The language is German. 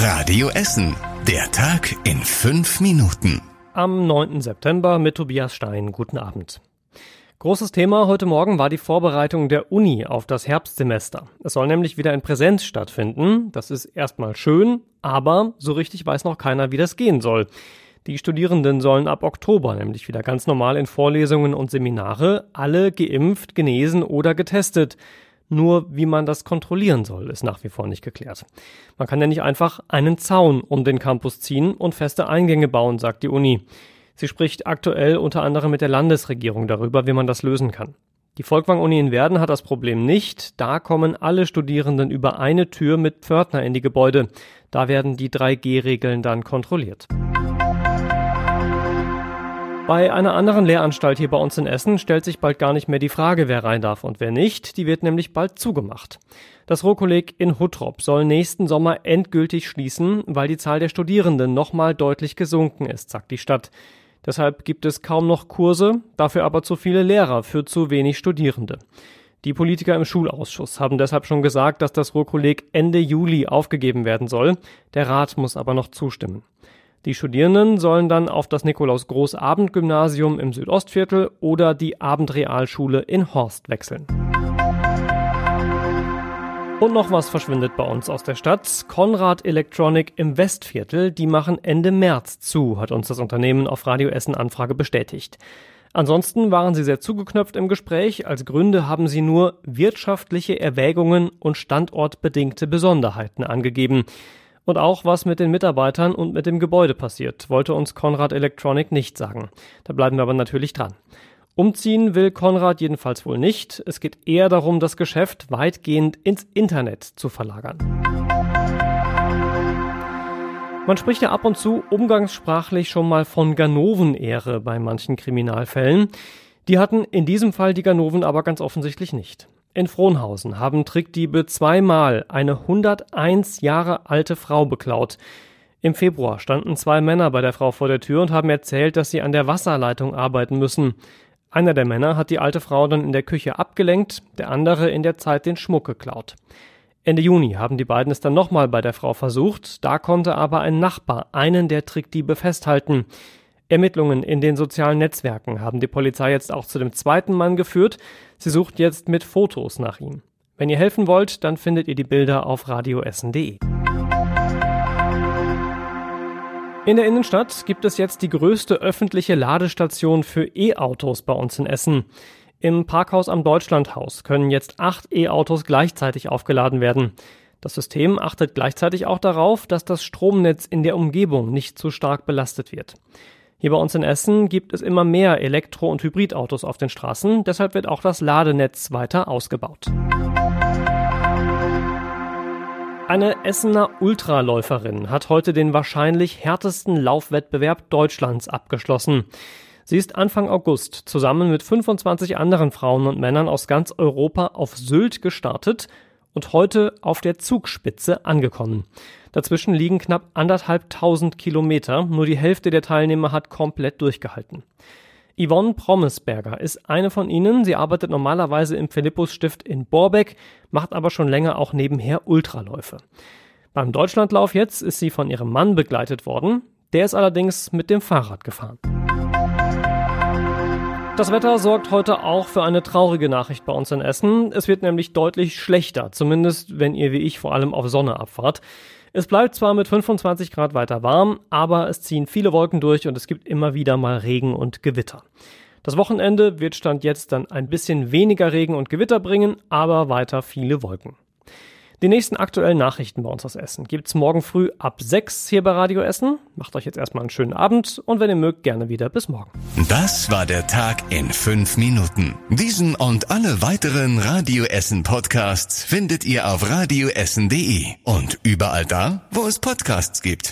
Radio Essen. Der Tag in fünf Minuten. Am 9. September mit Tobias Stein. Guten Abend. Großes Thema heute Morgen war die Vorbereitung der Uni auf das Herbstsemester. Es soll nämlich wieder in Präsenz stattfinden. Das ist erstmal schön, aber so richtig weiß noch keiner, wie das gehen soll. Die Studierenden sollen ab Oktober nämlich wieder ganz normal in Vorlesungen und Seminare, alle geimpft, genesen oder getestet. Nur wie man das kontrollieren soll, ist nach wie vor nicht geklärt. Man kann ja nicht einfach einen Zaun um den Campus ziehen und feste Eingänge bauen, sagt die Uni. Sie spricht aktuell unter anderem mit der Landesregierung darüber, wie man das lösen kann. Die Volkwang-Uni in Werden hat das Problem nicht. Da kommen alle Studierenden über eine Tür mit Pförtner in die Gebäude. Da werden die 3G-Regeln dann kontrolliert. Bei einer anderen Lehranstalt hier bei uns in Essen stellt sich bald gar nicht mehr die Frage, wer rein darf und wer nicht. Die wird nämlich bald zugemacht. Das Ruhrkolleg in Huttrop soll nächsten Sommer endgültig schließen, weil die Zahl der Studierenden nochmal deutlich gesunken ist, sagt die Stadt. Deshalb gibt es kaum noch Kurse, dafür aber zu viele Lehrer für zu wenig Studierende. Die Politiker im Schulausschuss haben deshalb schon gesagt, dass das Ruhrkolleg Ende Juli aufgegeben werden soll. Der Rat muss aber noch zustimmen. Die Studierenden sollen dann auf das Nikolaus-Groß-Abend-Gymnasium im Südostviertel oder die Abendrealschule in Horst wechseln. Und noch was verschwindet bei uns aus der Stadt. Konrad Electronic im Westviertel, die machen Ende März zu, hat uns das Unternehmen auf Radio Essen Anfrage bestätigt. Ansonsten waren sie sehr zugeknöpft im Gespräch. Als Gründe haben sie nur wirtschaftliche Erwägungen und standortbedingte Besonderheiten angegeben. Und auch was mit den Mitarbeitern und mit dem Gebäude passiert, wollte uns Konrad Electronic nicht sagen. Da bleiben wir aber natürlich dran. Umziehen will Konrad jedenfalls wohl nicht. Es geht eher darum, das Geschäft weitgehend ins Internet zu verlagern. Man spricht ja ab und zu umgangssprachlich schon mal von Ganoven-Ehre bei manchen Kriminalfällen. Die hatten in diesem Fall die Ganoven aber ganz offensichtlich nicht. In Frohnhausen haben Trickdiebe zweimal eine 101 Jahre alte Frau beklaut. Im Februar standen zwei Männer bei der Frau vor der Tür und haben erzählt, dass sie an der Wasserleitung arbeiten müssen. Einer der Männer hat die alte Frau dann in der Küche abgelenkt, der andere in der Zeit den Schmuck geklaut. Ende Juni haben die beiden es dann nochmal bei der Frau versucht, da konnte aber ein Nachbar einen der Trickdiebe festhalten. Ermittlungen in den sozialen Netzwerken haben die Polizei jetzt auch zu dem zweiten Mann geführt. Sie sucht jetzt mit Fotos nach ihm. Wenn ihr helfen wollt, dann findet ihr die Bilder auf radioessen.de. In der Innenstadt gibt es jetzt die größte öffentliche Ladestation für E-Autos bei uns in Essen. Im Parkhaus am Deutschlandhaus können jetzt acht E-Autos gleichzeitig aufgeladen werden. Das System achtet gleichzeitig auch darauf, dass das Stromnetz in der Umgebung nicht zu stark belastet wird. Hier bei uns in Essen gibt es immer mehr Elektro- und Hybridautos auf den Straßen, deshalb wird auch das Ladenetz weiter ausgebaut. Eine Essener Ultraläuferin hat heute den wahrscheinlich härtesten Laufwettbewerb Deutschlands abgeschlossen. Sie ist Anfang August zusammen mit 25 anderen Frauen und Männern aus ganz Europa auf Sylt gestartet und heute auf der Zugspitze angekommen. Dazwischen liegen knapp anderthalbtausend Kilometer. Nur die Hälfte der Teilnehmer hat komplett durchgehalten. Yvonne Prommesberger ist eine von ihnen. Sie arbeitet normalerweise im Philippus-Stift in Borbeck, macht aber schon länger auch nebenher Ultraläufe. Beim Deutschlandlauf jetzt ist sie von ihrem Mann begleitet worden. Der ist allerdings mit dem Fahrrad gefahren. Das Wetter sorgt heute auch für eine traurige Nachricht bei uns in Essen. Es wird nämlich deutlich schlechter, zumindest wenn ihr wie ich vor allem auf Sonne abfahrt. Es bleibt zwar mit 25 Grad weiter warm, aber es ziehen viele Wolken durch und es gibt immer wieder mal Regen und Gewitter. Das Wochenende wird Stand jetzt dann ein bisschen weniger Regen und Gewitter bringen, aber weiter viele Wolken. Die nächsten aktuellen Nachrichten bei uns aus Essen gibt's morgen früh ab 6 hier bei Radio Essen. Macht euch jetzt erstmal einen schönen Abend und wenn ihr mögt, gerne wieder bis morgen. Das war der Tag in fünf Minuten. Diesen und alle weiteren Radio Essen Podcasts findet ihr auf radioessen.de und überall da, wo es Podcasts gibt.